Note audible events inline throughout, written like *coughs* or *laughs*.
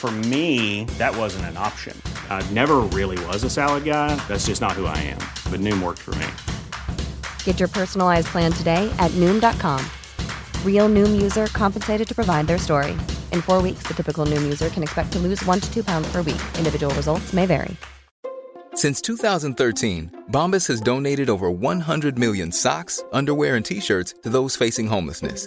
For me, that wasn't an option. I never really was a salad guy. That's just not who I am. But Noom worked for me. Get your personalized plan today at Noom.com. Real Noom user compensated to provide their story. In four weeks, the typical Noom user can expect to lose one to two pounds per week. Individual results may vary. Since 2013, Bombas has donated over 100 million socks, underwear, and t shirts to those facing homelessness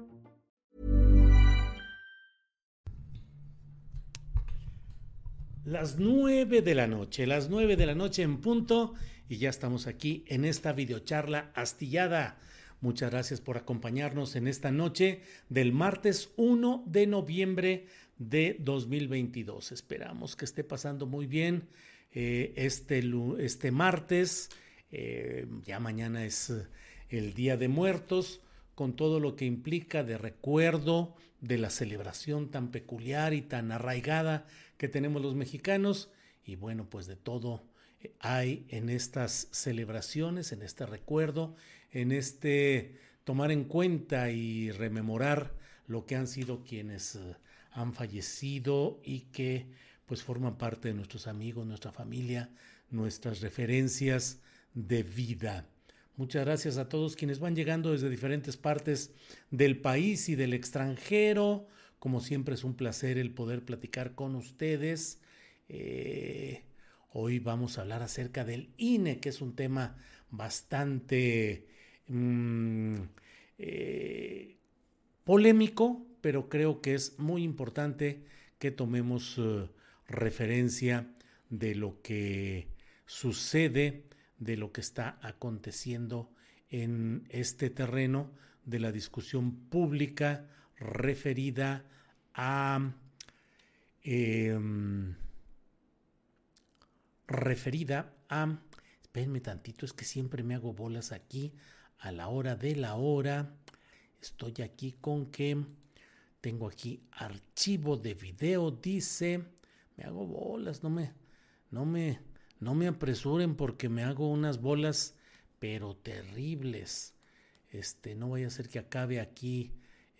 Las nueve de la noche, las nueve de la noche en punto, y ya estamos aquí en esta videocharla astillada. Muchas gracias por acompañarnos en esta noche del martes 1 de noviembre de 2022. Esperamos que esté pasando muy bien eh, este, este martes. Eh, ya mañana es el Día de Muertos, con todo lo que implica de recuerdo de la celebración tan peculiar y tan arraigada que tenemos los mexicanos y bueno, pues de todo eh, hay en estas celebraciones, en este recuerdo, en este tomar en cuenta y rememorar lo que han sido quienes eh, han fallecido y que pues forman parte de nuestros amigos, nuestra familia, nuestras referencias de vida. Muchas gracias a todos quienes van llegando desde diferentes partes del país y del extranjero. Como siempre es un placer el poder platicar con ustedes. Eh, hoy vamos a hablar acerca del INE, que es un tema bastante mm, eh, polémico, pero creo que es muy importante que tomemos eh, referencia de lo que sucede, de lo que está aconteciendo en este terreno de la discusión pública referida a em, referida a espérenme tantito es que siempre me hago bolas aquí a la hora de la hora. Estoy aquí con que tengo aquí archivo de video dice me hago bolas no me no me no me apresuren porque me hago unas bolas pero terribles este no vaya a ser que acabe aquí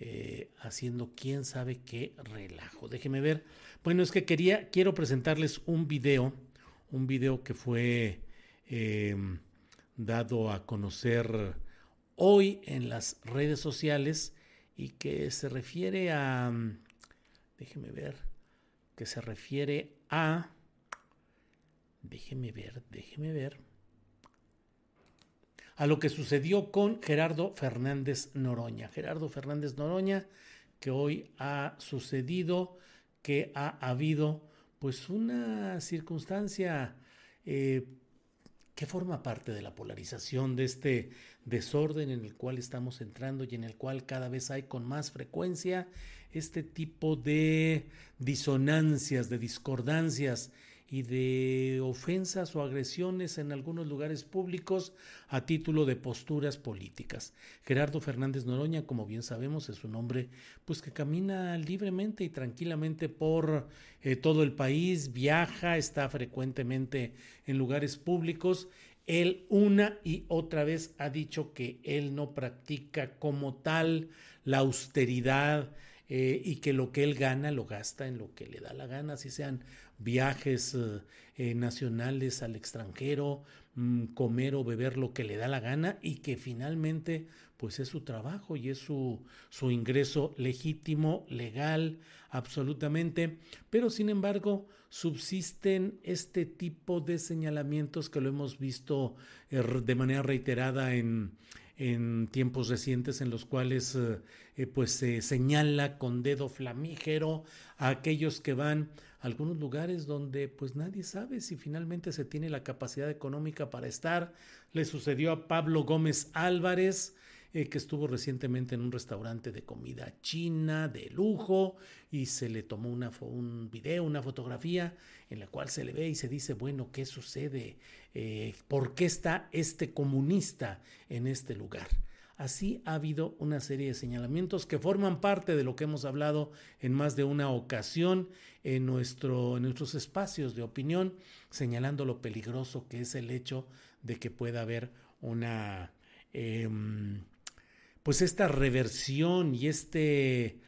eh, haciendo quién sabe qué relajo. Déjeme ver. Bueno, es que quería, quiero presentarles un video, un video que fue em, dado a conocer hoy en las redes sociales y que se refiere a, déjeme ver, que se refiere a, déjeme ver, déjeme ver a lo que sucedió con Gerardo Fernández Noroña. Gerardo Fernández Noroña, que hoy ha sucedido, que ha habido pues una circunstancia eh, que forma parte de la polarización de este desorden en el cual estamos entrando y en el cual cada vez hay con más frecuencia este tipo de disonancias, de discordancias y de ofensas o agresiones en algunos lugares públicos a título de posturas políticas. Gerardo Fernández Noroña, como bien sabemos, es un hombre pues que camina libremente y tranquilamente por eh, todo el país, viaja, está frecuentemente en lugares públicos. Él una y otra vez ha dicho que él no practica como tal la austeridad, eh, y que lo que él gana lo gasta en lo que le da la gana, si sean viajes eh, eh, nacionales al extranjero, mm, comer o beber lo que le da la gana y que finalmente pues es su trabajo y es su, su ingreso legítimo, legal, absolutamente, pero sin embargo subsisten este tipo de señalamientos que lo hemos visto eh, de manera reiterada en, en tiempos recientes en los cuales eh, pues se señala con dedo flamígero a aquellos que van a algunos lugares donde pues nadie sabe si finalmente se tiene la capacidad económica para estar. Le sucedió a Pablo Gómez Álvarez, eh, que estuvo recientemente en un restaurante de comida china de lujo y se le tomó una, un video, una fotografía en la cual se le ve y se dice, bueno, ¿qué sucede? Eh, ¿Por qué está este comunista en este lugar? Así ha habido una serie de señalamientos que forman parte de lo que hemos hablado en más de una ocasión en, nuestro, en nuestros espacios de opinión, señalando lo peligroso que es el hecho de que pueda haber una em, pues esta reversión y este,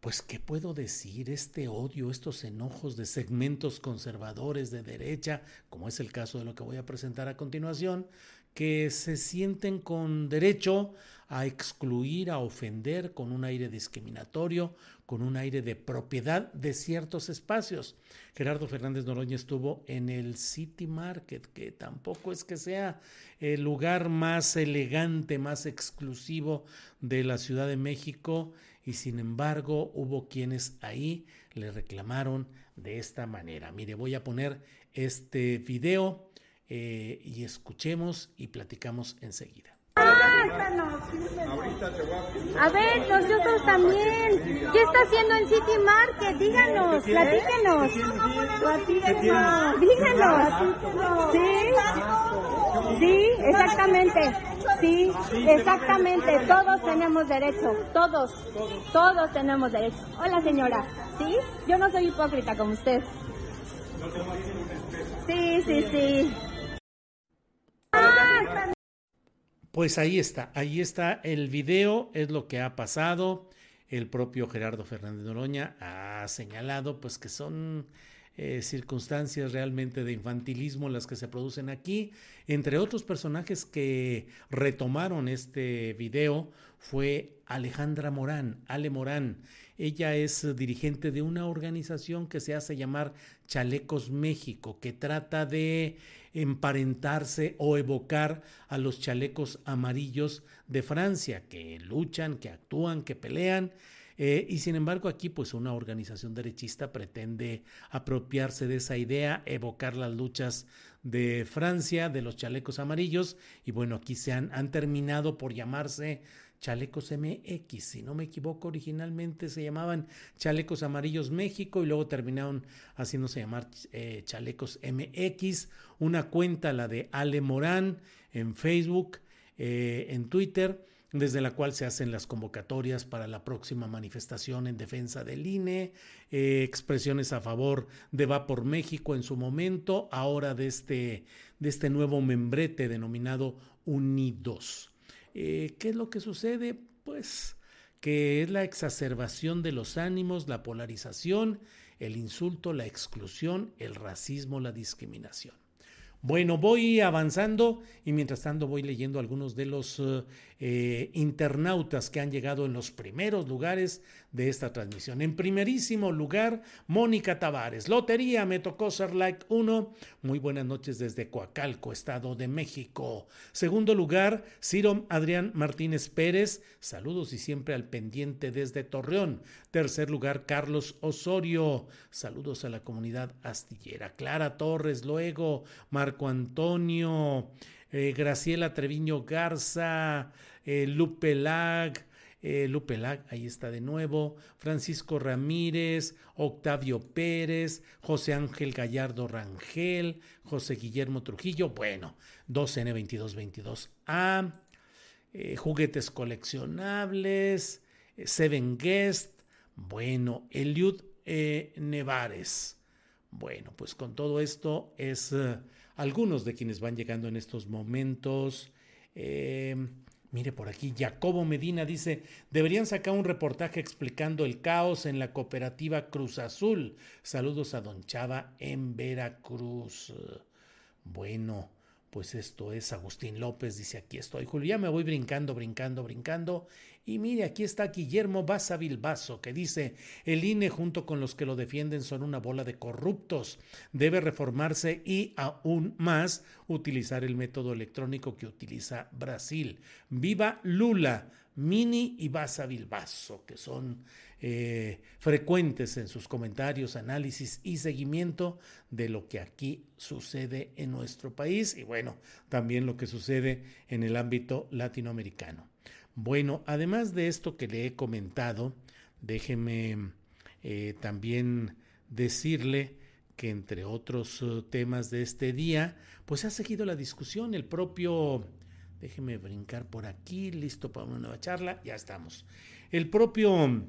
pues, ¿qué puedo decir? Este odio, estos enojos de segmentos conservadores de derecha, como es el caso de lo que voy a presentar a continuación, que se sienten con derecho a excluir, a ofender con un aire discriminatorio, con un aire de propiedad de ciertos espacios. Gerardo Fernández Noroña estuvo en el City Market, que tampoco es que sea el lugar más elegante, más exclusivo de la Ciudad de México, y sin embargo hubo quienes ahí le reclamaron de esta manera. Mire, voy a poner este video eh, y escuchemos y platicamos enseguida. A ver, nosotros también. ¿Qué está haciendo en City Market? Díganos, platíquenos. Díganos. Sí, sí, exactamente. Sí, exactamente. Todos tenemos derecho. Todos. Todos tenemos derecho. Hola, señora. ¿Sí? Yo no soy hipócrita como usted. Sí, sí, sí. Pues ahí está, ahí está el video, es lo que ha pasado. El propio Gerardo Fernández Noroña ha señalado pues que son eh, circunstancias realmente de infantilismo las que se producen aquí. Entre otros personajes que retomaron este video fue Alejandra Morán, Ale Morán. Ella es dirigente de una organización que se hace llamar Chalecos México, que trata de emparentarse o evocar a los chalecos amarillos de Francia, que luchan, que actúan, que pelean. Eh, y sin embargo aquí pues una organización derechista pretende apropiarse de esa idea, evocar las luchas de Francia, de los chalecos amarillos, y bueno, aquí se han, han terminado por llamarse Chalecos MX, si no me equivoco, originalmente se llamaban Chalecos Amarillos México y luego terminaron haciéndose llamar eh, Chalecos MX, una cuenta, la de Ale Morán, en Facebook, eh, en Twitter, desde la cual se hacen las convocatorias para la próxima manifestación en defensa del INE, eh, expresiones a favor de Va por México en su momento, ahora de este, de este nuevo membrete denominado Unidos. Eh, ¿Qué es lo que sucede? Pues que es la exacerbación de los ánimos, la polarización, el insulto, la exclusión, el racismo, la discriminación. Bueno, voy avanzando y mientras tanto voy leyendo algunos de los eh, eh, internautas que han llegado en los primeros lugares de esta transmisión. En primerísimo lugar, Mónica Tavares. Lotería, me tocó ser like 1. Muy buenas noches desde Coacalco, Estado de México. Segundo lugar, Ciro Adrián Martínez Pérez. Saludos y siempre al pendiente desde Torreón. Tercer lugar, Carlos Osorio. Saludos a la comunidad astillera. Clara Torres, luego, Marco Antonio. Eh, Graciela Treviño Garza, eh, Lupe Lag, eh, Lupe Lag, ahí está de nuevo, Francisco Ramírez, Octavio Pérez, José Ángel Gallardo Rangel, José Guillermo Trujillo, bueno, 2N2222A, juguetes coleccionables, Seven Guest, bueno, Eliud Nevares. Bueno, pues con todo esto es algunos de quienes van llegando en estos momentos. Eh, mire por aquí, Jacobo Medina dice, deberían sacar un reportaje explicando el caos en la cooperativa Cruz Azul. Saludos a Don Chava en Veracruz. Bueno, pues esto es Agustín López, dice aquí estoy, Julio, ya me voy brincando, brincando, brincando. Y mire, aquí está Guillermo Baza Bilbaso, que dice, el INE junto con los que lo defienden son una bola de corruptos, debe reformarse y aún más utilizar el método electrónico que utiliza Brasil. Viva Lula, Mini y Baza Bilbaso, que son eh, frecuentes en sus comentarios, análisis y seguimiento de lo que aquí sucede en nuestro país y bueno, también lo que sucede en el ámbito latinoamericano. Bueno, además de esto que le he comentado, déjeme eh, también decirle que entre otros eh, temas de este día, pues ha seguido la discusión el propio Déjeme brincar por aquí, listo para una nueva charla, ya estamos. El propio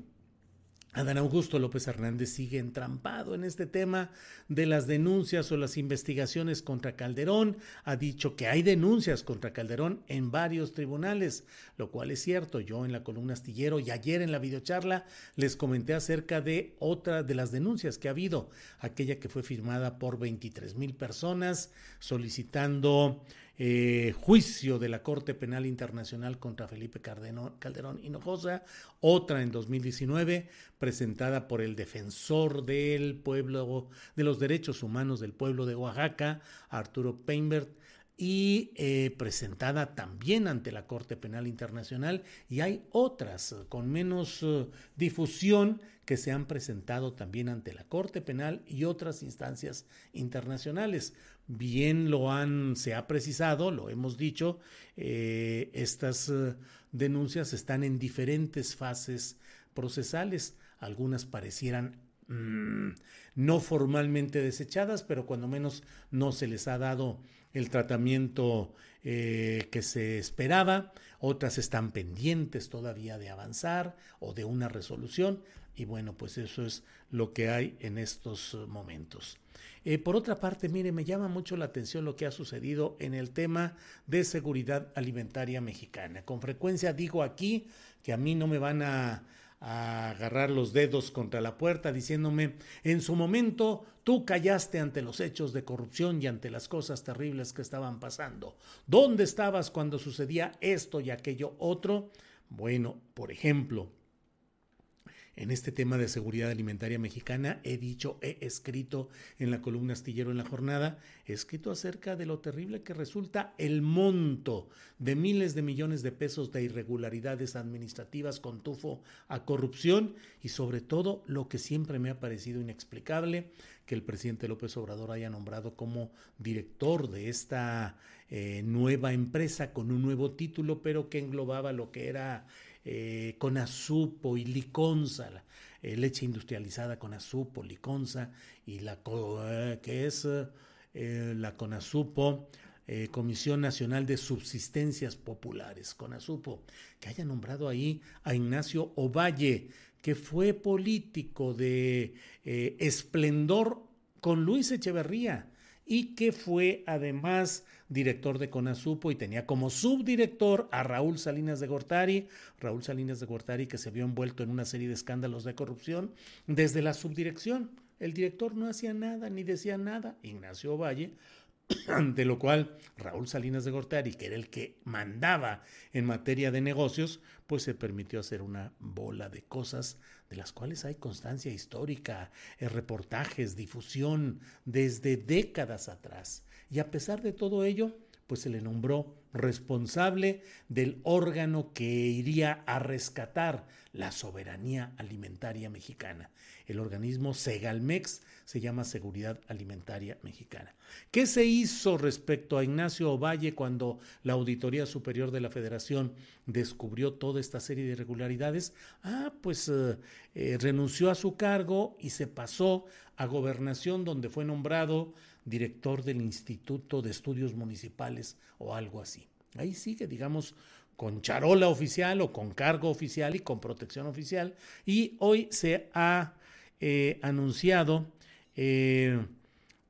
Adán Augusto López Hernández sigue entrampado en este tema de las denuncias o las investigaciones contra Calderón. Ha dicho que hay denuncias contra Calderón en varios tribunales, lo cual es cierto. Yo en la columna astillero y ayer en la videocharla les comenté acerca de otra de las denuncias que ha habido, aquella que fue firmada por 23 mil personas solicitando eh, juicio de la Corte Penal Internacional contra Felipe Calderón Hinojosa, otra en 2019 presentada por el defensor del pueblo, de los derechos humanos del pueblo de Oaxaca, Arturo Peinbert, y eh, presentada también ante la Corte Penal Internacional y hay otras con menos eh, difusión que se han presentado también ante la Corte Penal y otras instancias internacionales. Bien lo han, se ha precisado, lo hemos dicho, eh, estas denuncias están en diferentes fases procesales, algunas parecieran Mm, no formalmente desechadas, pero cuando menos no se les ha dado el tratamiento eh, que se esperaba. Otras están pendientes todavía de avanzar o de una resolución. Y bueno, pues eso es lo que hay en estos momentos. Eh, por otra parte, mire, me llama mucho la atención lo que ha sucedido en el tema de seguridad alimentaria mexicana. Con frecuencia digo aquí que a mí no me van a agarrar los dedos contra la puerta diciéndome, en su momento tú callaste ante los hechos de corrupción y ante las cosas terribles que estaban pasando. ¿Dónde estabas cuando sucedía esto y aquello otro? Bueno, por ejemplo, en este tema de seguridad alimentaria mexicana, he dicho, he escrito en la columna astillero en la jornada, he escrito acerca de lo terrible que resulta el monto de miles de millones de pesos de irregularidades administrativas con tufo a corrupción y sobre todo lo que siempre me ha parecido inexplicable, que el presidente López Obrador haya nombrado como director de esta eh, nueva empresa con un nuevo título, pero que englobaba lo que era eh, con azupo y liconza, eh, leche industrializada con azupo, liconza y la eh, que es la CONASUPO, Comisión Nacional de Subsistencias Populares, CONASUPO, que haya nombrado ahí a Ignacio Ovalle, que fue político de esplendor con Luis Echeverría y que fue además director de CONASUPO y tenía como subdirector a Raúl Salinas de Gortari, Raúl Salinas de Gortari que se vio envuelto en una serie de escándalos de corrupción desde la subdirección. El director no hacía nada ni decía nada. Ignacio Valle *clears throat* de lo cual Raúl Salinas de Gortari, que era el que mandaba en materia de negocios, pues se permitió hacer una bola de cosas de las cuales hay constancia histórica, eh, reportajes, difusión desde décadas atrás. Y a pesar de todo ello, pues se le nombró responsable del órgano que iría a rescatar la soberanía alimentaria mexicana. El organismo Segalmex se llama Seguridad Alimentaria Mexicana. ¿Qué se hizo respecto a Ignacio Ovalle cuando la Auditoría Superior de la Federación descubrió toda esta serie de irregularidades? Ah, pues eh, eh, renunció a su cargo y se pasó a gobernación donde fue nombrado director del Instituto de Estudios Municipales o algo así. Ahí sigue, digamos, con charola oficial o con cargo oficial y con protección oficial. Y hoy se ha eh, anunciado eh,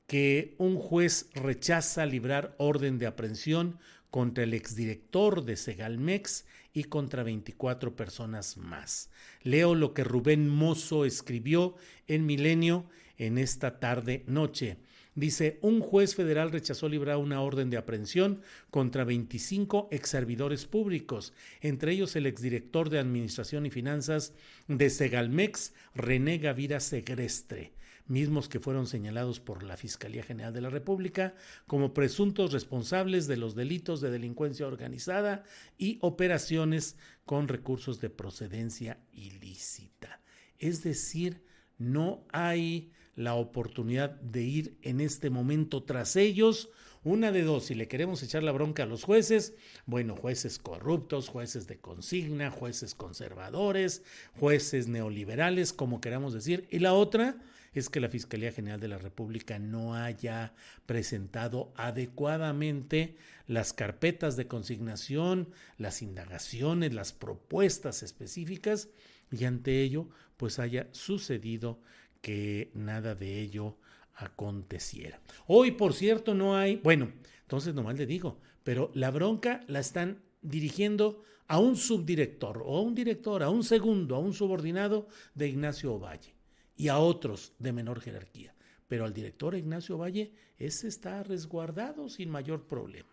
que un juez rechaza librar orden de aprehensión contra el exdirector de Segalmex y contra 24 personas más. Leo lo que Rubén Mozo escribió en Milenio en esta tarde noche. Dice, un juez federal rechazó librar una orden de aprehensión contra 25 servidores públicos, entre ellos el exdirector de Administración y Finanzas de Segalmex, René Gavira Segrestre mismos que fueron señalados por la Fiscalía General de la República como presuntos responsables de los delitos de delincuencia organizada y operaciones con recursos de procedencia ilícita. Es decir, no hay la oportunidad de ir en este momento tras ellos. Una de dos, si le queremos echar la bronca a los jueces, bueno, jueces corruptos, jueces de consigna, jueces conservadores, jueces neoliberales, como queramos decir. Y la otra, es que la Fiscalía General de la República no haya presentado adecuadamente las carpetas de consignación, las indagaciones, las propuestas específicas y ante ello pues haya sucedido que nada de ello aconteciera. Hoy, por cierto, no hay, bueno, entonces nomás le digo, pero la bronca la están dirigiendo a un subdirector o a un director, a un segundo, a un subordinado de Ignacio Ovalle y a otros de menor jerarquía. Pero al director Ignacio Valle, ese está resguardado sin mayor problema.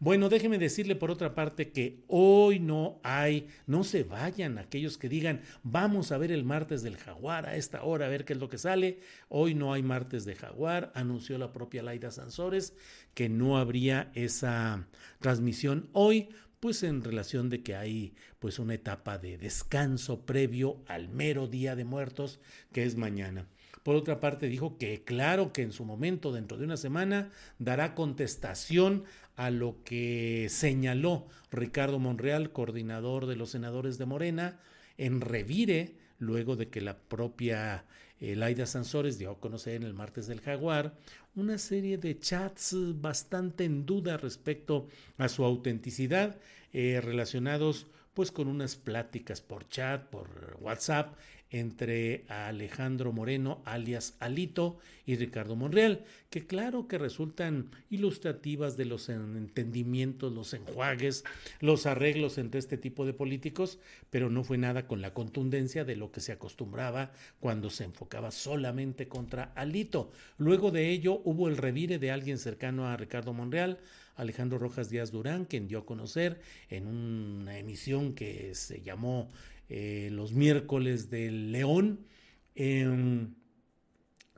Bueno, déjeme decirle por otra parte que hoy no hay, no se vayan aquellos que digan, vamos a ver el martes del jaguar a esta hora, a ver qué es lo que sale. Hoy no hay martes de jaguar, anunció la propia Laida Sansores que no habría esa transmisión hoy pues en relación de que hay pues una etapa de descanso previo al mero Día de Muertos, que es mañana. Por otra parte, dijo que claro que en su momento, dentro de una semana, dará contestación a lo que señaló Ricardo Monreal, coordinador de los senadores de Morena, en Revire, luego de que la propia eh, Laida Sansores dio a conocer en el martes del Jaguar una serie de chats bastante en duda respecto a su autenticidad, eh, relacionados pues con unas pláticas por chat, por WhatsApp, entre Alejandro Moreno, alias Alito, y Ricardo Monreal, que claro que resultan ilustrativas de los entendimientos, los enjuagues, los arreglos entre este tipo de políticos, pero no fue nada con la contundencia de lo que se acostumbraba cuando se enfocaba solamente contra Alito. Luego de ello hubo el revire de alguien cercano a Ricardo Monreal, Alejandro Rojas Díaz Durán, quien dio a conocer en una emisión que se llamó eh, los miércoles del León. Em,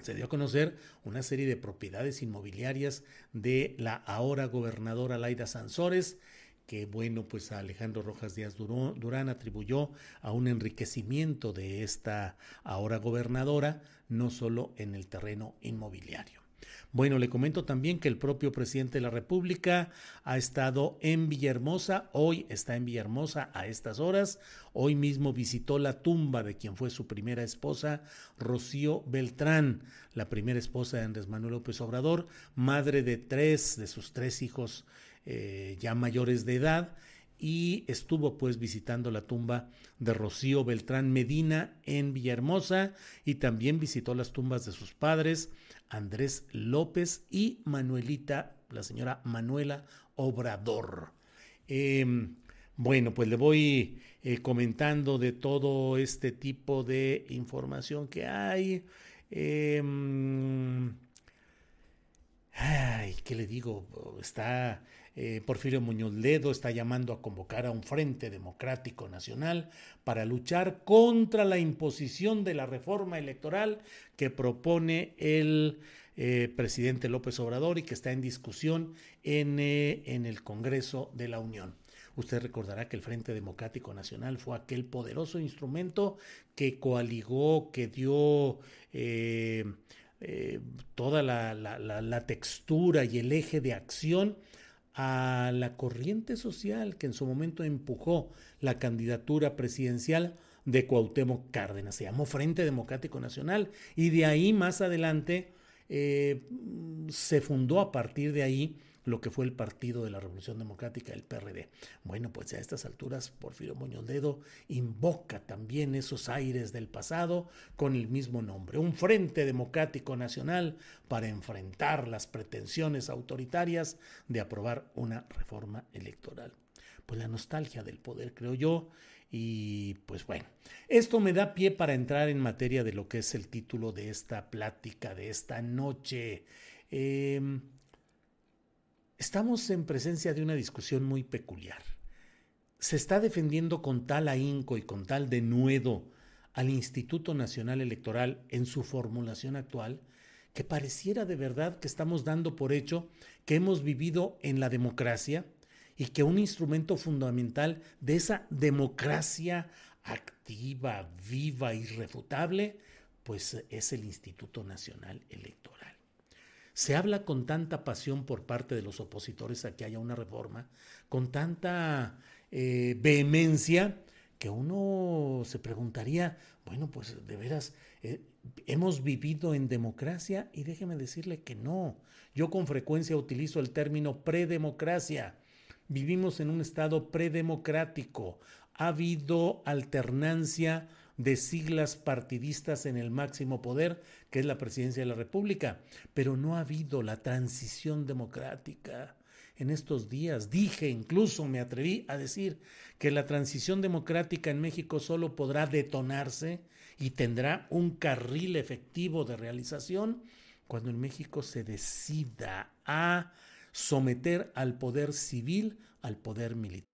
se dio a conocer una serie de propiedades inmobiliarias de la ahora gobernadora Laida Sansores, que bueno, pues a Alejandro Rojas Díaz Durán atribuyó a un enriquecimiento de esta ahora gobernadora, no solo en el terreno inmobiliario. Bueno, le comento también que el propio presidente de la República ha estado en Villahermosa, hoy está en Villahermosa a estas horas, hoy mismo visitó la tumba de quien fue su primera esposa, Rocío Beltrán, la primera esposa de Andrés Manuel López Obrador, madre de tres de sus tres hijos eh, ya mayores de edad, y estuvo pues visitando la tumba de Rocío Beltrán Medina en Villahermosa y también visitó las tumbas de sus padres, Andrés López y Manuelita, la señora Manuela Obrador. Em, bueno, pues le voy eh, comentando de todo este tipo de información que hay. Em, ay, ¿qué le digo? Está eh, Porfirio Muñoz Ledo está llamando a convocar a un Frente Democrático Nacional para luchar contra la imposición de la reforma electoral que propone el eh, presidente López Obrador y que está en discusión en, eh, en el Congreso de la Unión. Usted recordará que el Frente Democrático Nacional fue aquel poderoso instrumento que coaligó, que dio toda la, textura y el eje de acción a la corriente social que en su momento empujó la candidatura presidencial de Cuauhtémoc Cárdenas. Se llamó Frente Democrático Nacional y de ahí más adelante eh, se fundó a partir de ahí lo que fue el Partido de la Revolución Democrática, el PRD. Bueno, pues a estas alturas Porfirio Muñoz Ledo invoca también esos aires del pasado con el mismo nombre, un Frente Democrático Nacional para enfrentar las pretensiones autoritarias de aprobar una reforma electoral. Pues la nostalgia del poder, creo yo, y pues bueno, esto me da pie para entrar en materia de lo que es el título de esta plática de esta noche. Em, estamos en presencia de una discusión muy peculiar. Se está defendiendo con tal ahínco y con tal denuedo al Instituto Nacional Electoral en su formulación actual, que pareciera de verdad que estamos dando por hecho que hemos vivido en la democracia y que un instrumento fundamental de esa democracia activa, viva, irrefutable, pues es el Instituto Nacional Electoral. Se habla con tanta pasión por parte de los opositores a que haya una reforma, con tanta eh, vehemencia, que uno se preguntaría, bueno, pues de veras, eh, hemos vivido en democracia y déjeme decirle que no. Yo con frecuencia utilizo el término predemocracia. Vivimos en un estado predemocrático. Ha habido alternancia de siglas partidistas en el máximo poder, que es la presidencia de la República, pero no ha habido la transición democrática en estos días. Dije, incluso me atreví a decir que la transición democrática en México solo podrá detonarse y tendrá un carril efectivo de realización cuando en México se decida a someter al poder civil al poder militar.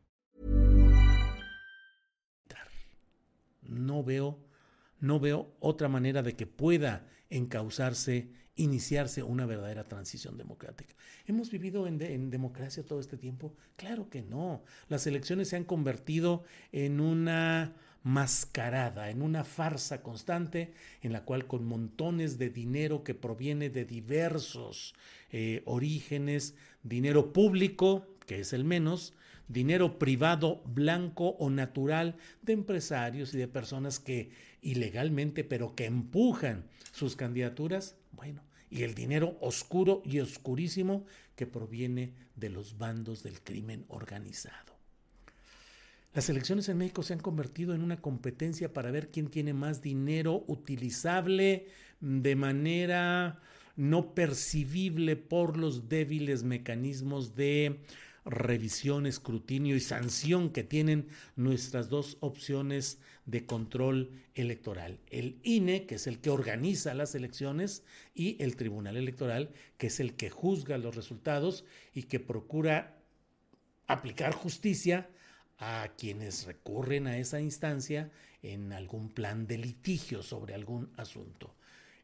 No veo, no veo otra manera de que pueda encauzarse iniciarse una verdadera transición democrática. ¿Hemos vivido en, democracia todo este tiempo? Claro que no. Las elecciones se han convertido en una mascarada, en una farsa constante en la cual con montones de dinero que proviene de diversos eh, orígenes, dinero público, que es el menos, dinero privado, blanco o natural de empresarios y de personas que ilegalmente, pero que empujan sus candidaturas, bueno, y el dinero oscuro y oscurísimo que proviene de los bandos del crimen organizado. Las elecciones en México se han convertido en una competencia para ver quién tiene más dinero utilizable de manera no percibible por los débiles mecanismos de revisión, escrutinio y sanción que tienen nuestras dos opciones de control electoral. El INE, que es el que organiza las elecciones, y el Tribunal Electoral, que es el que juzga los resultados y que procura aplicar justicia a quienes recurren a esa instancia en algún plan de litigio sobre algún asunto.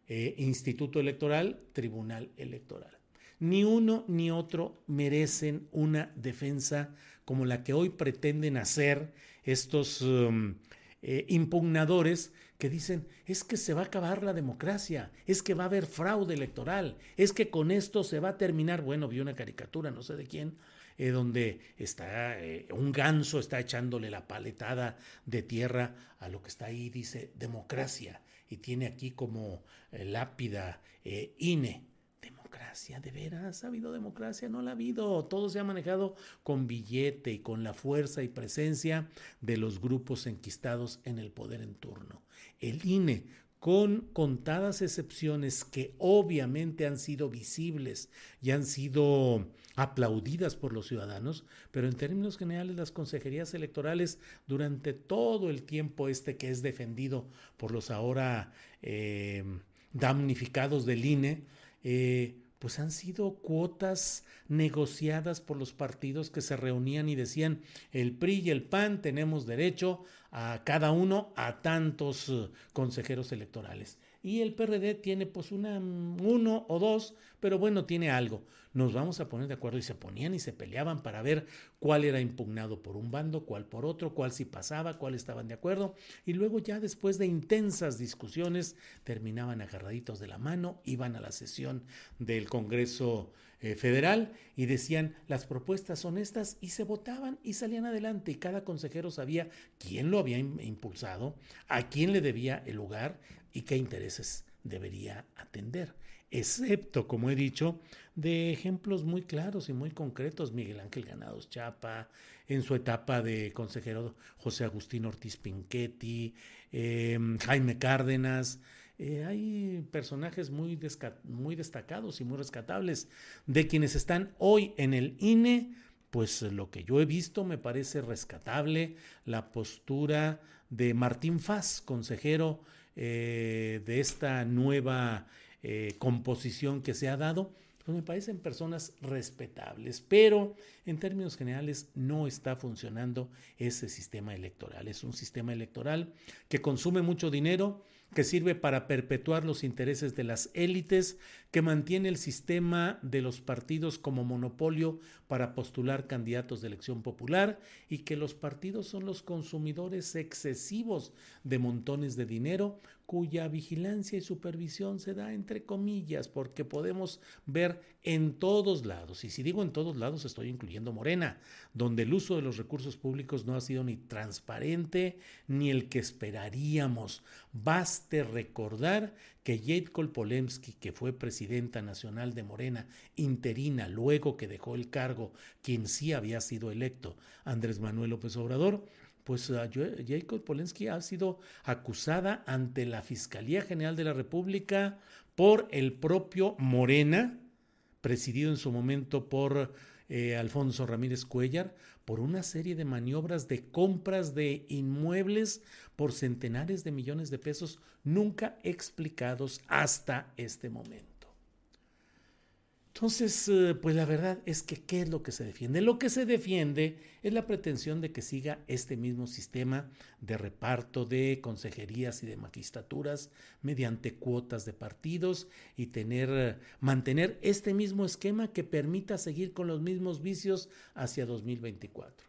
Eh, Instituto Electoral, Tribunal Electoral. Ni uno ni otro merecen una defensa como la que hoy pretenden hacer estos um, eh, impugnadores que dicen, es que se va a acabar la democracia, es que va a haber fraude electoral, es que con esto se va a terminar, bueno, vi una caricatura, no sé de quién, eh, donde está eh, un ganso, está echándole la paletada de tierra a lo que está ahí, dice democracia, y tiene aquí como lápida INE democracia, de veras, ¿ha habido democracia? No la ha habido. Todo se ha manejado con billete y con la fuerza y presencia de los grupos enquistados en el poder en turno. El INE, con contadas excepciones que obviamente han sido visibles y han sido aplaudidas por los ciudadanos, pero en términos generales las consejerías electorales durante todo el tiempo este que es defendido por los ahora eh, damnificados del INE, eh, pues han sido cuotas negociadas por los partidos que se reunían y decían, el PRI y el PAN tenemos derecho a cada uno a tantos eh, consejeros electorales. Y el PRD tiene pues una uno o dos, pero bueno, tiene algo. Nos vamos a poner de acuerdo y se ponían y se peleaban para ver cuál era impugnado por un bando, cuál por otro, cuál si pasaba, cuál estaban de acuerdo y luego ya después de intensas discusiones terminaban agarraditos de la mano, iban a la sesión del Congreso eh, Federal y decían las propuestas son estas y se votaban y salían adelante y cada consejero sabía quién lo había impulsado, a quién le debía el lugar y qué intereses debería atender, excepto, como he dicho, de ejemplos muy claros y muy concretos, Miguel Ángel Ganados Chapa, en su etapa de consejero José Agustín Ortiz Pinchetti, em, Jaime Cárdenas, eh, hay personajes muy, muy destacados y muy rescatables. De quienes están hoy en el INE, pues lo que yo he visto me parece rescatable la postura de Martín Faz, consejero eh, de esta nueva eh, composición que se ha dado, pues me parecen personas respetables, pero en términos generales no está funcionando ese sistema electoral. Es un sistema electoral que consume mucho dinero, que sirve para perpetuar los intereses de las élites, que mantiene el sistema de los partidos como monopolio para postular candidatos de elección popular y que los partidos son los consumidores excesivos de montones de dinero cuya vigilancia y supervisión se da entre comillas, porque podemos ver en todos lados, y si digo en todos lados estoy incluyendo Morena, donde el uso de los recursos públicos no ha sido ni transparente ni el que esperaríamos. Baste recordar que Jade Kolpolemsky, que fue presidenta nacional de Morena, interina, luego que dejó el cargo, quien sí había sido electo, Andrés Manuel López Obrador, pues uh, Jacob Polensky ha sido acusada ante la Fiscalía General de la República por el propio Morena, presidido en su momento por eh, Alfonso Ramírez Cuellar, por una serie de maniobras de compras de inmuebles por centenares de millones de pesos nunca explicados hasta este momento. Entonces, eh, pues la verdad es que, ¿qué es lo que se defiende? Lo que se defiende es la pretensión de que siga este mismo sistema de reparto de consejerías y de magistraturas mediante cuotas de partidos y tener, mantener este mismo esquema que permita seguir con los mismos vicios hacia 2024.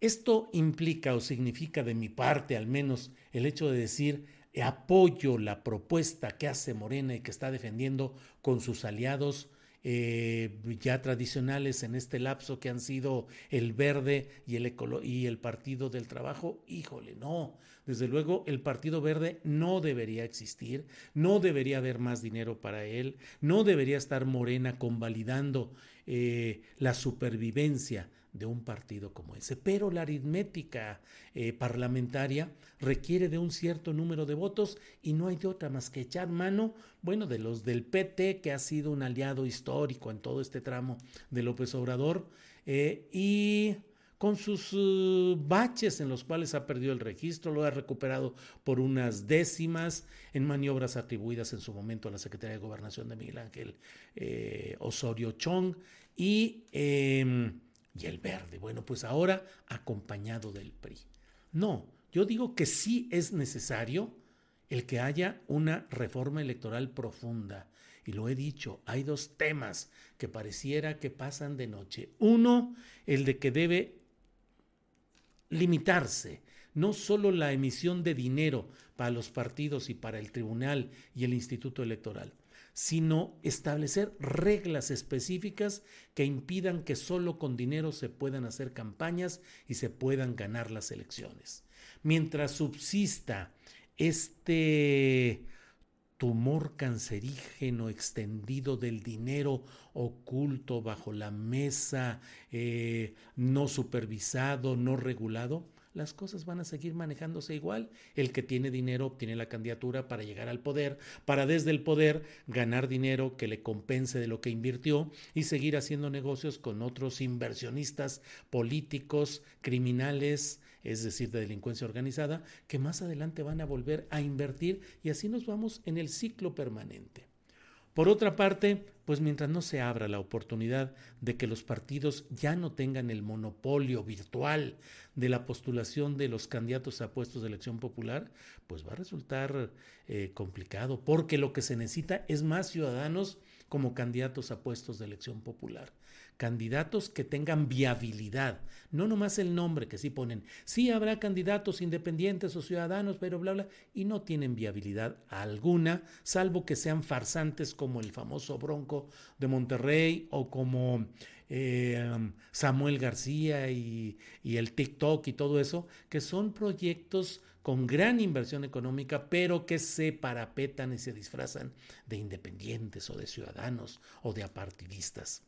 Esto implica o significa de mi parte al menos el hecho de decir apoyo la propuesta que hace Morena y que está defendiendo con sus aliados eh, ya tradicionales en este lapso que han sido el Verde y el, Partido del Trabajo, híjole, no, desde luego el Partido Verde no debería existir, no debería haber más dinero para él, no debería estar Morena convalidando eh, la supervivencia de un partido como ese. Pero la aritmética eh, parlamentaria requiere de un cierto número de votos y no hay de otra más que echar mano, bueno, de los del PT, que ha sido un aliado histórico en todo este tramo de López Obrador, eh, y con sus uh, baches en los cuales ha perdido el registro, lo ha recuperado por unas décimas en maniobras atribuidas en su momento a la Secretaría de Gobernación de Miguel Ángel eh, Osorio Chong y, em, y el verde. Bueno, pues ahora acompañado del PRI. No, yo digo que sí es necesario el que haya una reforma electoral profunda. Y lo he dicho, hay dos temas que pareciera que pasan de noche. Uno, el de que debe limitarse no solo la emisión de dinero para los partidos y para el tribunal y el instituto electoral, sino establecer reglas específicas que impidan que solo con dinero se puedan hacer campañas y se puedan ganar las elecciones. Mientras subsista este tumor cancerígeno extendido del dinero oculto bajo la mesa, eh, no supervisado, no regulado, las cosas van a seguir manejándose igual. El que tiene dinero obtiene la candidatura para llegar al poder, para desde el poder ganar dinero que le compense de lo que invirtió y seguir haciendo negocios con otros inversionistas políticos, criminales, es decir, de delincuencia organizada, que más adelante van a volver a invertir y así nos vamos en el ciclo permanente. Por otra parte, pues mientras no se abra la oportunidad de que los partidos ya no tengan el monopolio virtual de la postulación de los candidatos a puestos de elección popular, pues va a resultar eh, complicado, porque lo que se necesita es más ciudadanos como candidatos a puestos de elección popular. Candidatos que tengan viabilidad, no nomás el nombre que sí ponen. Sí habrá candidatos independientes o ciudadanos, pero bla, bla, y no tienen viabilidad alguna, salvo que sean farsantes como el famoso Bronco de Monterrey o como eh, Samuel García y, y el TikTok y todo eso, que son proyectos con gran inversión económica, pero que se parapetan y se disfrazan de independientes o de ciudadanos o de apartidistas.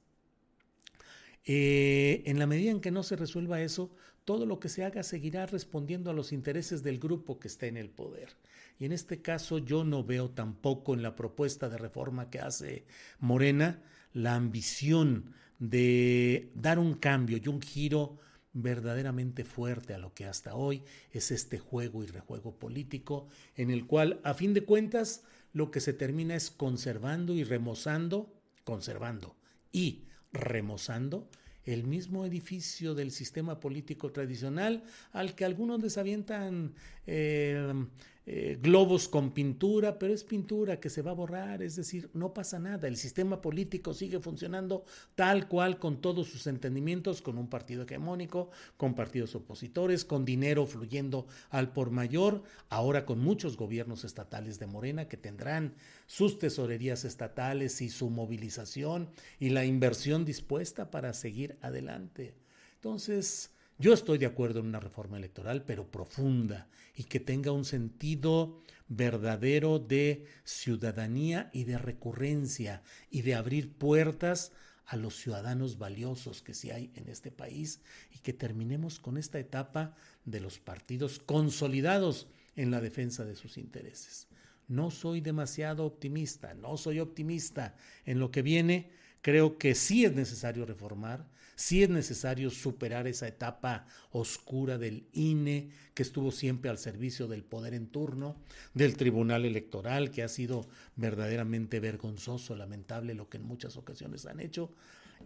Eh, en la medida en que no se resuelva eso, todo lo que se haga seguirá respondiendo a los intereses del grupo que está en el poder. Y en este caso yo no veo tampoco en la propuesta de reforma que hace Morena la ambición de dar un cambio y un giro verdaderamente fuerte a lo que hasta hoy es este juego y rejuego político, en el cual, a fin de cuentas, lo que se termina es conservando y remozando, conservando y remozando el mismo edificio del sistema político tradicional al que algunos les avientan eh, eh, globos con pintura, pero es pintura que se va a borrar, es decir, no pasa nada, el sistema político sigue funcionando tal cual con todos sus entendimientos, con un partido hegemónico, con partidos opositores, con dinero fluyendo al por mayor, ahora con muchos gobiernos estatales de Morena que tendrán sus tesorerías estatales y su movilización y la inversión dispuesta para seguir adelante. Entonces, yo estoy de acuerdo en una reforma electoral, pero profunda y que tenga un sentido verdadero de ciudadanía y de recurrencia y de abrir puertas a los ciudadanos valiosos que sí hay en este país y que terminemos con esta etapa de los partidos consolidados en la defensa de sus intereses. No soy demasiado optimista, no soy optimista en lo que viene, Creo que sí es necesario reformar, sí es necesario superar esa etapa oscura del INE, que estuvo siempre al servicio del poder en turno, del Tribunal Electoral, que ha sido verdaderamente vergonzoso, lamentable lo que en muchas ocasiones han hecho,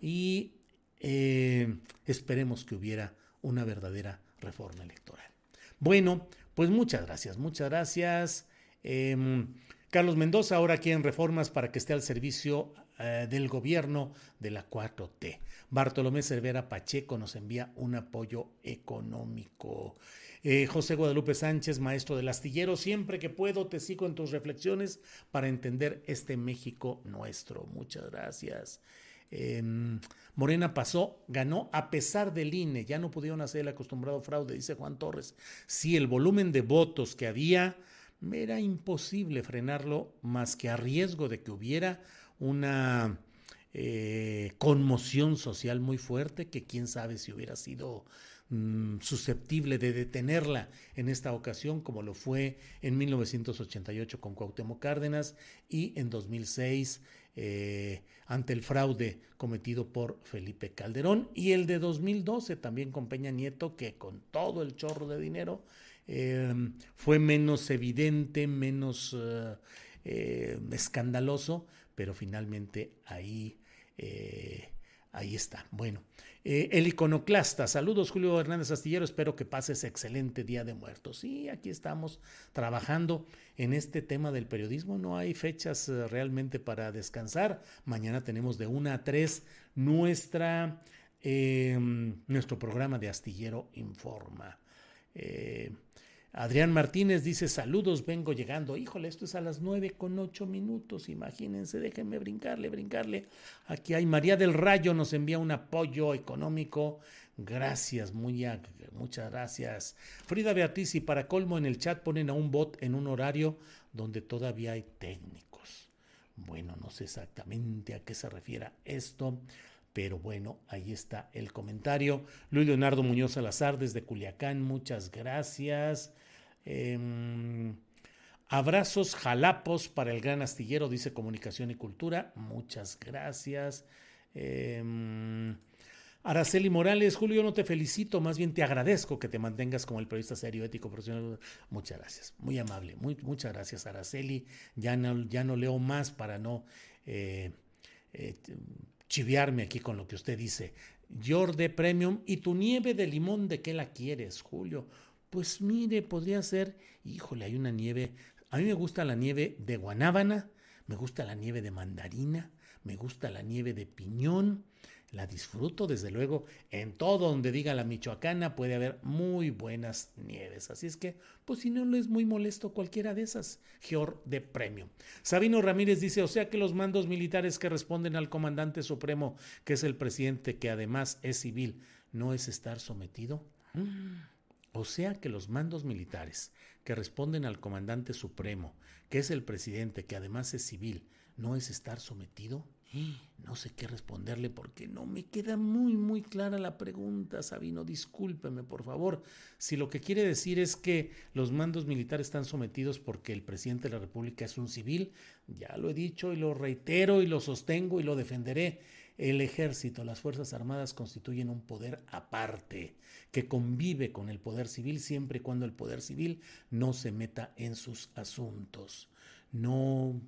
y eh, esperemos que hubiera una verdadera reforma electoral. Bueno, pues muchas gracias, muchas gracias. Em, Carlos Mendoza ahora quieren reformas para que esté al servicio eh, del gobierno de la 4T. Bartolomé Cervera Pacheco nos envía un apoyo económico. Eh, José Guadalupe Sánchez, maestro del astillero, siempre que puedo te sigo en tus reflexiones para entender este México nuestro. Muchas gracias. Em, Morena pasó, ganó a pesar del INE, ya no pudieron hacer el acostumbrado fraude, dice Juan Torres. Si el volumen de votos que había era imposible frenarlo más que a riesgo de que hubiera una eh, conmoción social muy fuerte que quién sabe si hubiera sido mm, susceptible de detenerla en esta ocasión como lo fue en 1988 con Cuauhtémoc Cárdenas y en 2006 eh, ante el fraude cometido por Felipe Calderón y el de 2012 también con Peña Nieto que con todo el chorro de dinero eh, fue menos evidente, menos escandaloso, pero finalmente ahí eh, ahí está. Bueno, eh, el iconoclasta. Saludos, Julio Hernández Astillero. Espero que pases excelente Día de Muertos. Sí, aquí estamos trabajando en este tema del periodismo. No hay fechas eh, realmente para descansar. Mañana tenemos de una a tres nuestra, nuestro programa de Astillero Informa. Adrián Martínez dice saludos, vengo llegando. Híjole, esto es a las nueve con ocho minutos, imagínense, déjenme brincarle, brincarle. Aquí hay María del Rayo, nos envía un apoyo económico. Gracias, muy, muchas gracias. Frida Beatriz y para colmo en el chat ponen a un bot en un horario donde todavía hay técnicos. Bueno, no sé exactamente a qué se refiere esto. Pero bueno, ahí está el comentario. Luis Leonardo Muñoz Salazar desde Culiacán, muchas gracias. Em, abrazos jalapos para el gran astillero, dice Comunicación y Cultura. Muchas gracias. Em, Araceli Morales, Julio, no te felicito, más bien te agradezco que te mantengas como el periodista serio, ético, profesional. Muchas gracias, muy amable, muchas gracias, Araceli. Ya no, ya no leo más para no eh, eh, chiviarme aquí con lo que usted dice. Jorde Premium y tu nieve de limón, ¿de qué la quieres, Julio? Pues mire, podría ser, híjole, hay una nieve, a mí me gusta la nieve de guanábana, me gusta la nieve de mandarina, me gusta la nieve de piñón, la disfruto desde luego en todo donde diga la michoacana puede haber muy buenas nieves así es que pues si no le es muy molesto cualquiera de esas Geor de premio. Sabino Ramírez dice o sea que los mandos militares que responden al comandante supremo que es el presidente que además es civil no es estar sometido o sea que los mandos militares que responden al comandante supremo que es el presidente que además es civil no es estar sometido *gasps* no sé qué responderle porque no me queda muy, muy clara la pregunta, Sabino. Discúlpeme, por favor. Si lo que quiere decir es que los mandos militares están sometidos porque el presidente de la República es un civil, ya lo he dicho y lo reitero y lo sostengo y lo defenderé. El ejército, las Fuerzas Armadas constituyen un poder aparte que convive con el poder civil siempre y cuando el poder civil no se meta en sus asuntos no,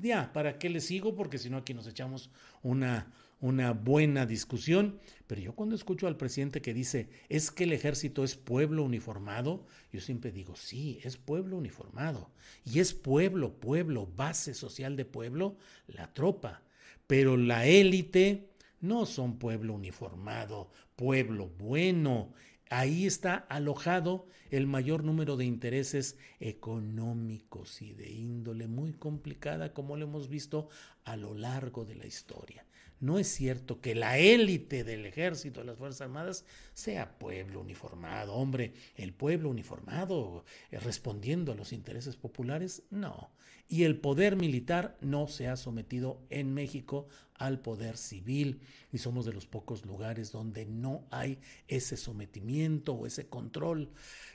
ya, ¿para qué le sigo? Porque si no aquí nos echamos una, una buena discusión. Pero yo cuando escucho al presidente que dice, es que el ejército es pueblo uniformado, yo siempre digo, sí, es pueblo uniformado. Y es pueblo, pueblo, base social de pueblo, la tropa. Pero la élite no son pueblo uniformado, pueblo bueno. Ahí está alojado el mayor número de intereses económicos y de índole muy complicada, como lo hemos visto a lo largo de la historia. No es cierto que la élite del ejército de las Fuerzas Armadas sea pueblo uniformado. Hombre, el pueblo uniformado eh, respondiendo a los intereses populares, no. Y el poder militar no se ha sometido en México al poder civil y somos de los pocos lugares donde no hay ese sometimiento o ese control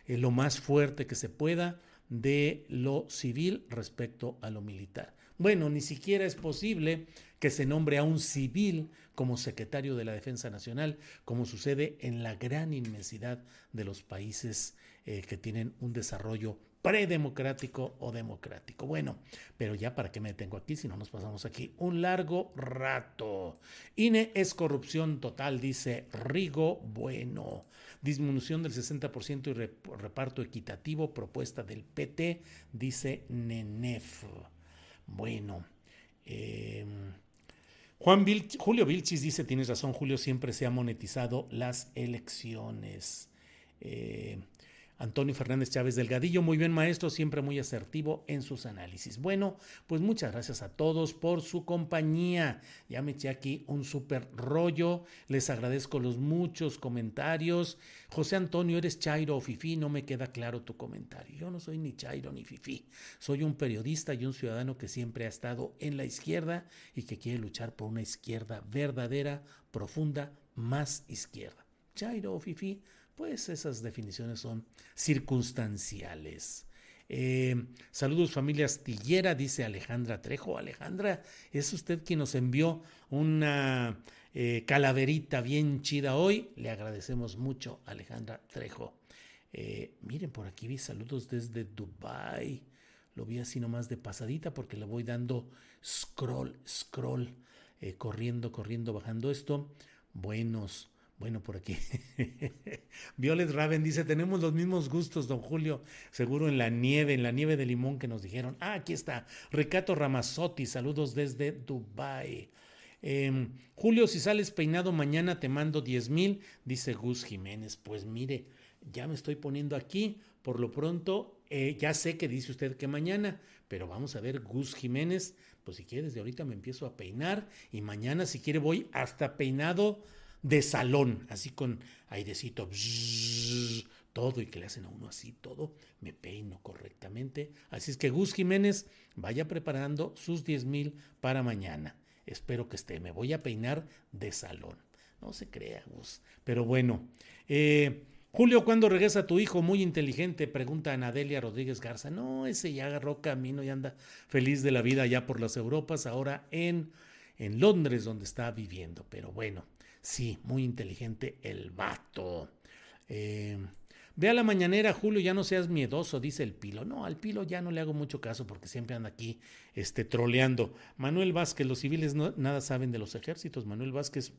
eh, lo más fuerte que se pueda de lo civil respecto a lo militar. Bueno, ni siquiera es posible que se nombre a un civil como secretario de la Defensa Nacional, como sucede en la gran inmensidad de los países eh, que tienen un desarrollo predemocrático o democrático. Bueno, pero ya para qué me detengo aquí si no nos pasamos aquí un largo rato. INE es corrupción total, dice Rigo Bueno. Disminución del 60% y reparto equitativo, propuesta del PT, dice Nenef. Bueno, eh, Juan Julio Vilchis dice, tienes razón, Julio, siempre se ha monetizado las elecciones. Eh, Antonio Fernández Chávez Delgadillo, muy bien maestro, siempre muy asertivo en sus análisis. Bueno, pues muchas gracias a todos por su compañía. Ya me eché aquí un súper rollo, les agradezco los muchos comentarios. José Antonio, ¿eres Chairo o Fifi? No me queda claro tu comentario. Yo no soy ni Chairo ni Fifi. Soy un periodista y un ciudadano que siempre ha estado en la izquierda y que quiere luchar por una izquierda verdadera, profunda, más izquierda. Chairo o Fifi pues esas definiciones son circunstanciales. Eh, saludos familia astillera, dice Alejandra Trejo. Alejandra, es usted quien nos envió una eh, calaverita bien chida hoy. Le agradecemos mucho, Alejandra Trejo. Eh, miren, por aquí vi saludos desde Dubai. Lo vi así nomás de pasadita porque le voy dando scroll, scroll, corriendo, corriendo, bajando esto. Buenos, bueno, por aquí. *laughs* Violet Raven dice, tenemos los mismos gustos, don Julio, seguro en la nieve, en la nieve de limón que nos dijeron. Ah, aquí está. Ricato Ramazotti, saludos desde Dubai. Em, Julio, si sales peinado mañana te mando 10 mil, dice Gus Jiménez. Pues mire, ya me estoy poniendo aquí. Por lo pronto, eh, ya sé que dice usted que mañana, pero vamos a ver, Gus Jiménez, pues si quiere desde ahorita me empiezo a peinar y mañana si quiere voy hasta peinado de salón, así con airecito, todo y que le hacen a uno así todo, me peino correctamente. Así es que Gus Jiménez vaya preparando sus 10 mil para mañana. Espero que esté, me voy a peinar de salón. No se crea, Gus. Pero bueno, eh, Julio, ¿cuándo regresa tu hijo? Muy inteligente, pregunta Anadelia Rodríguez Garza. No, ese ya agarró camino y anda feliz de la vida ya por las Europas, ahora en, en Londres, donde está viviendo. Pero bueno, Sí, muy inteligente el vato. Eh, Ve a la mañanera, Julio, ya no seas miedoso, dice el Pilo. No, al Pilo ya no le hago mucho caso porque siempre anda aquí este, troleando. Manuel Vázquez, los civiles no, nada saben de los ejércitos. Manuel Vázquez,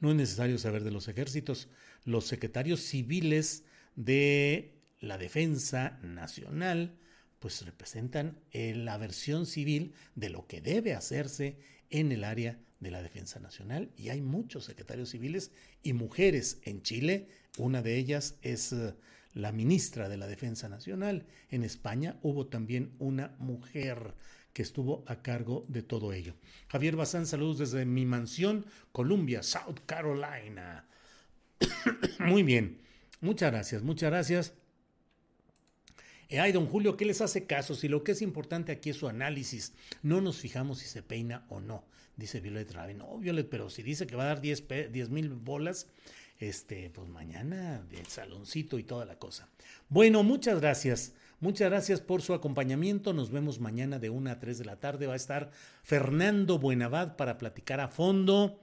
no es necesario saber de los ejércitos. Los secretarios civiles de la Defensa Nacional, pues representan la versión civil de lo que debe hacerse en el área de la Defensa Nacional y hay muchos secretarios civiles y mujeres en Chile. Una de ellas es eh, la ministra de la Defensa Nacional. En España hubo también una mujer que estuvo a cargo de todo ello. Javier Bazán, saludos desde mi mansión, Columbia, South Carolina. *coughs* Muy bien, muchas gracias, muchas gracias. Ay, don Julio, ¿qué les hace caso? Si lo que es importante aquí es su análisis, no nos fijamos si se peina o no, dice Violet Ravi. No, Violet, pero si dice que va a dar 10 mil bolas, este, pues mañana del saloncito y toda la cosa. Bueno, muchas gracias. Muchas gracias por su acompañamiento. Nos vemos mañana de 1 a 3 de la tarde. Va a estar Fernando Buenavad para platicar a fondo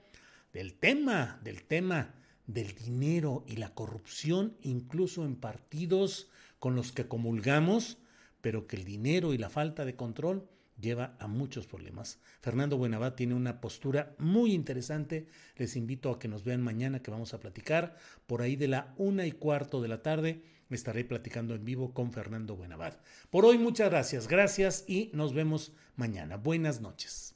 del tema, del tema del dinero y la corrupción, incluso en partidos con los que comulgamos, pero que el dinero y la falta de control lleva a muchos problemas. Fernando Buenabad tiene una postura muy interesante. Les invito a que nos vean mañana que vamos a platicar. Por ahí de la una y cuarto de la tarde estaré platicando en vivo con Fernando Buenabad. Por hoy muchas gracias, gracias y nos vemos mañana. Buenas noches.